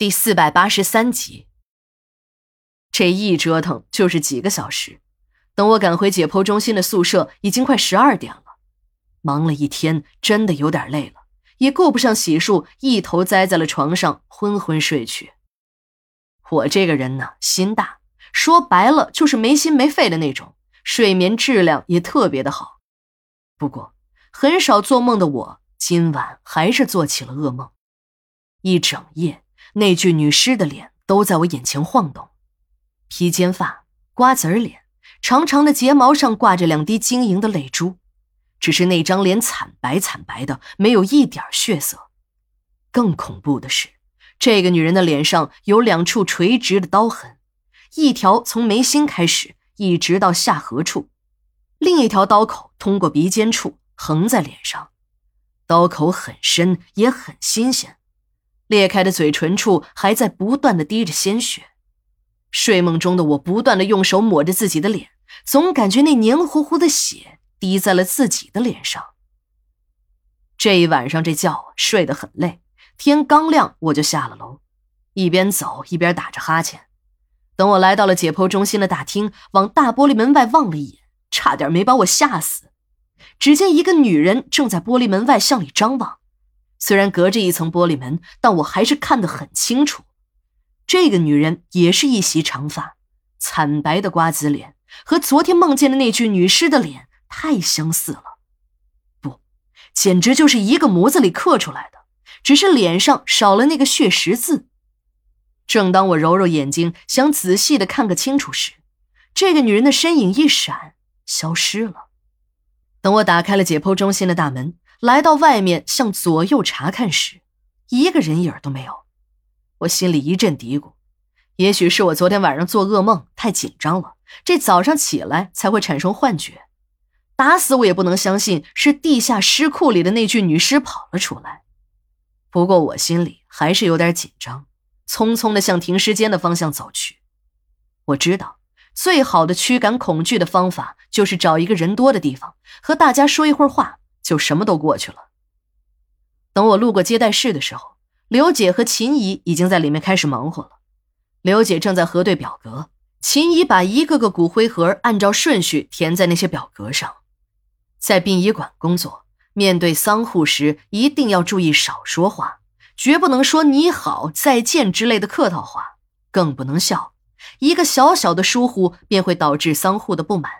第四百八十三集。这一折腾就是几个小时，等我赶回解剖中心的宿舍，已经快十二点了。忙了一天，真的有点累了，也顾不上洗漱，一头栽在了床上，昏昏睡去。我这个人呢，心大，说白了就是没心没肺的那种，睡眠质量也特别的好。不过，很少做梦的我，今晚还是做起了噩梦，一整夜。那具女尸的脸都在我眼前晃动，披肩发、瓜子脸，长长的睫毛上挂着两滴晶莹的泪珠，只是那张脸惨白惨白的，没有一点血色。更恐怖的是，这个女人的脸上有两处垂直的刀痕，一条从眉心开始，一直到下颌处，另一条刀口通过鼻尖处横在脸上，刀口很深，也很新鲜。裂开的嘴唇处还在不断的滴着鲜血，睡梦中的我不断的用手抹着自己的脸，总感觉那黏糊糊的血滴在了自己的脸上。这一晚上这觉睡得很累，天刚亮我就下了楼，一边走一边打着哈欠。等我来到了解剖中心的大厅，往大玻璃门外望了一眼，差点没把我吓死。只见一个女人正在玻璃门外向里张望。虽然隔着一层玻璃门，但我还是看得很清楚。这个女人也是一袭长发，惨白的瓜子脸，和昨天梦见的那具女尸的脸太相似了。不，简直就是一个模子里刻出来的，只是脸上少了那个血十字。正当我揉揉眼睛，想仔细的看个清楚时，这个女人的身影一闪，消失了。等我打开了解剖中心的大门。来到外面，向左右查看时，一个人影都没有。我心里一阵嘀咕：也许是我昨天晚上做噩梦太紧张了，这早上起来才会产生幻觉。打死我也不能相信是地下尸库里的那具女尸跑了出来。不过我心里还是有点紧张，匆匆的向停尸间的方向走去。我知道，最好的驱赶恐惧的方法就是找一个人多的地方，和大家说一会儿话。就什么都过去了。等我路过接待室的时候，刘姐和秦姨已经在里面开始忙活了。刘姐正在核对表格，秦姨把一个个骨灰盒按照顺序填在那些表格上。在殡仪馆工作，面对丧户时一定要注意少说话，绝不能说你好、再见之类的客套话，更不能笑。一个小小的疏忽便会导致丧户的不满。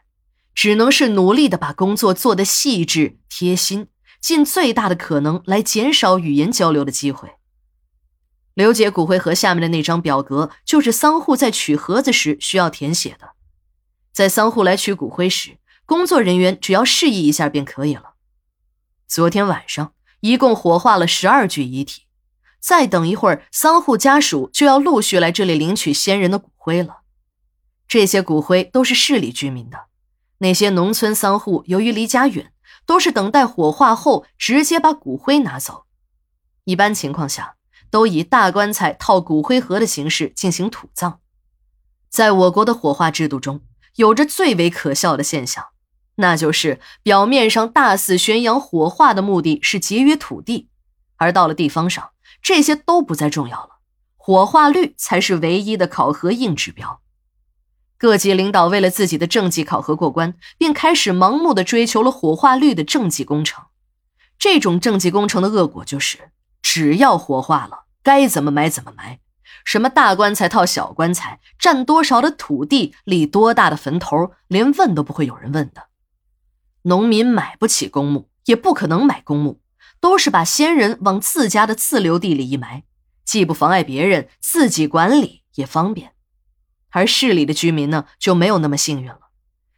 只能是努力的把工作做得细致贴心，尽最大的可能来减少语言交流的机会。刘姐骨灰盒下面的那张表格，就是丧户在取盒子时需要填写的。在丧户来取骨灰时，工作人员只要示意一下便可以了。昨天晚上一共火化了十二具遗体，再等一会儿，丧户家属就要陆续来这里领取先人的骨灰了。这些骨灰都是市里居民的。那些农村丧户由于离家远，都是等待火化后直接把骨灰拿走。一般情况下，都以大棺材套骨灰盒的形式进行土葬。在我国的火化制度中，有着最为可笑的现象，那就是表面上大肆宣扬火化的目的是节约土地，而到了地方上，这些都不再重要了，火化率才是唯一的考核硬指标。各级领导为了自己的政绩考核过关，便开始盲目的追求了火化率的政绩工程。这种政绩工程的恶果就是，只要火化了，该怎么埋怎么埋，什么大棺材套小棺材，占多少的土地，立多大的坟头，连问都不会有人问的。农民买不起公墓，也不可能买公墓，都是把先人往自家的自留地里一埋，既不妨碍别人，自己管理也方便。而市里的居民呢，就没有那么幸运了。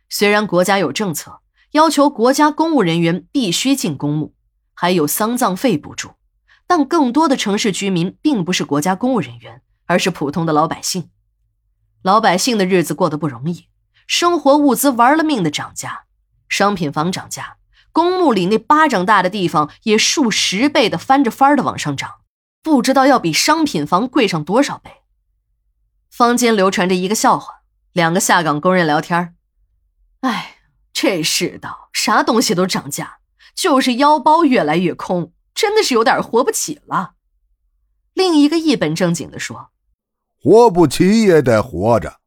虽然国家有政策要求国家公务人员必须进公墓，还有丧葬费补助，但更多的城市居民并不是国家公务人员，而是普通的老百姓。老百姓的日子过得不容易，生活物资玩了命的涨价，商品房涨价，公墓里那巴掌大的地方也数十倍的翻着番的往上涨，不知道要比商品房贵上多少倍。坊间流传着一个笑话：两个下岗工人聊天哎，这世道啥东西都涨价，就是腰包越来越空，真的是有点活不起了。另一个一本正经的说：“活不起也得活着。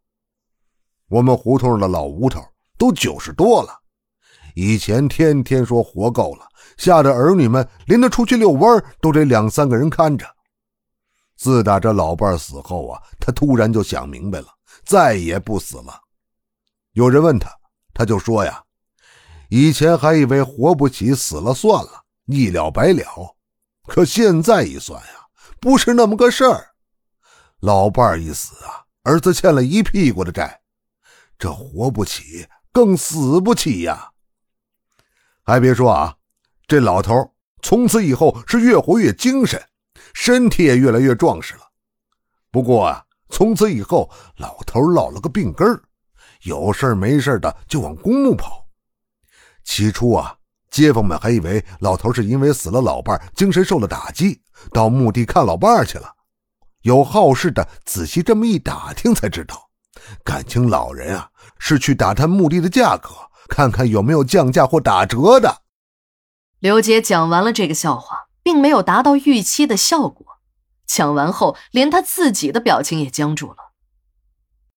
我们胡同的老吴头都九十多了，以前天天说活够了，吓得儿女们连他出去遛弯都得两三个人看着。自打这老伴死后啊，他突然就想明白了，再也不死了。有人问他，他就说呀：以前还以为活不起，死了算了，一了百了。可现在一算呀。”不是那么个事儿，老伴一死啊，儿子欠了一屁股的债，这活不起，更死不起呀。还别说啊，这老头从此以后是越活越精神，身体也越来越壮实了。不过啊，从此以后，老头落了个病根儿，有事没事的就往公墓跑。起初啊。街坊们还以为老头是因为死了老伴精神受了打击，到墓地看老伴去了。有好事的仔细这么一打听，才知道，感情老人啊是去打探墓地的价格，看看有没有降价或打折的。刘杰讲完了这个笑话，并没有达到预期的效果。抢完后，连他自己的表情也僵住了。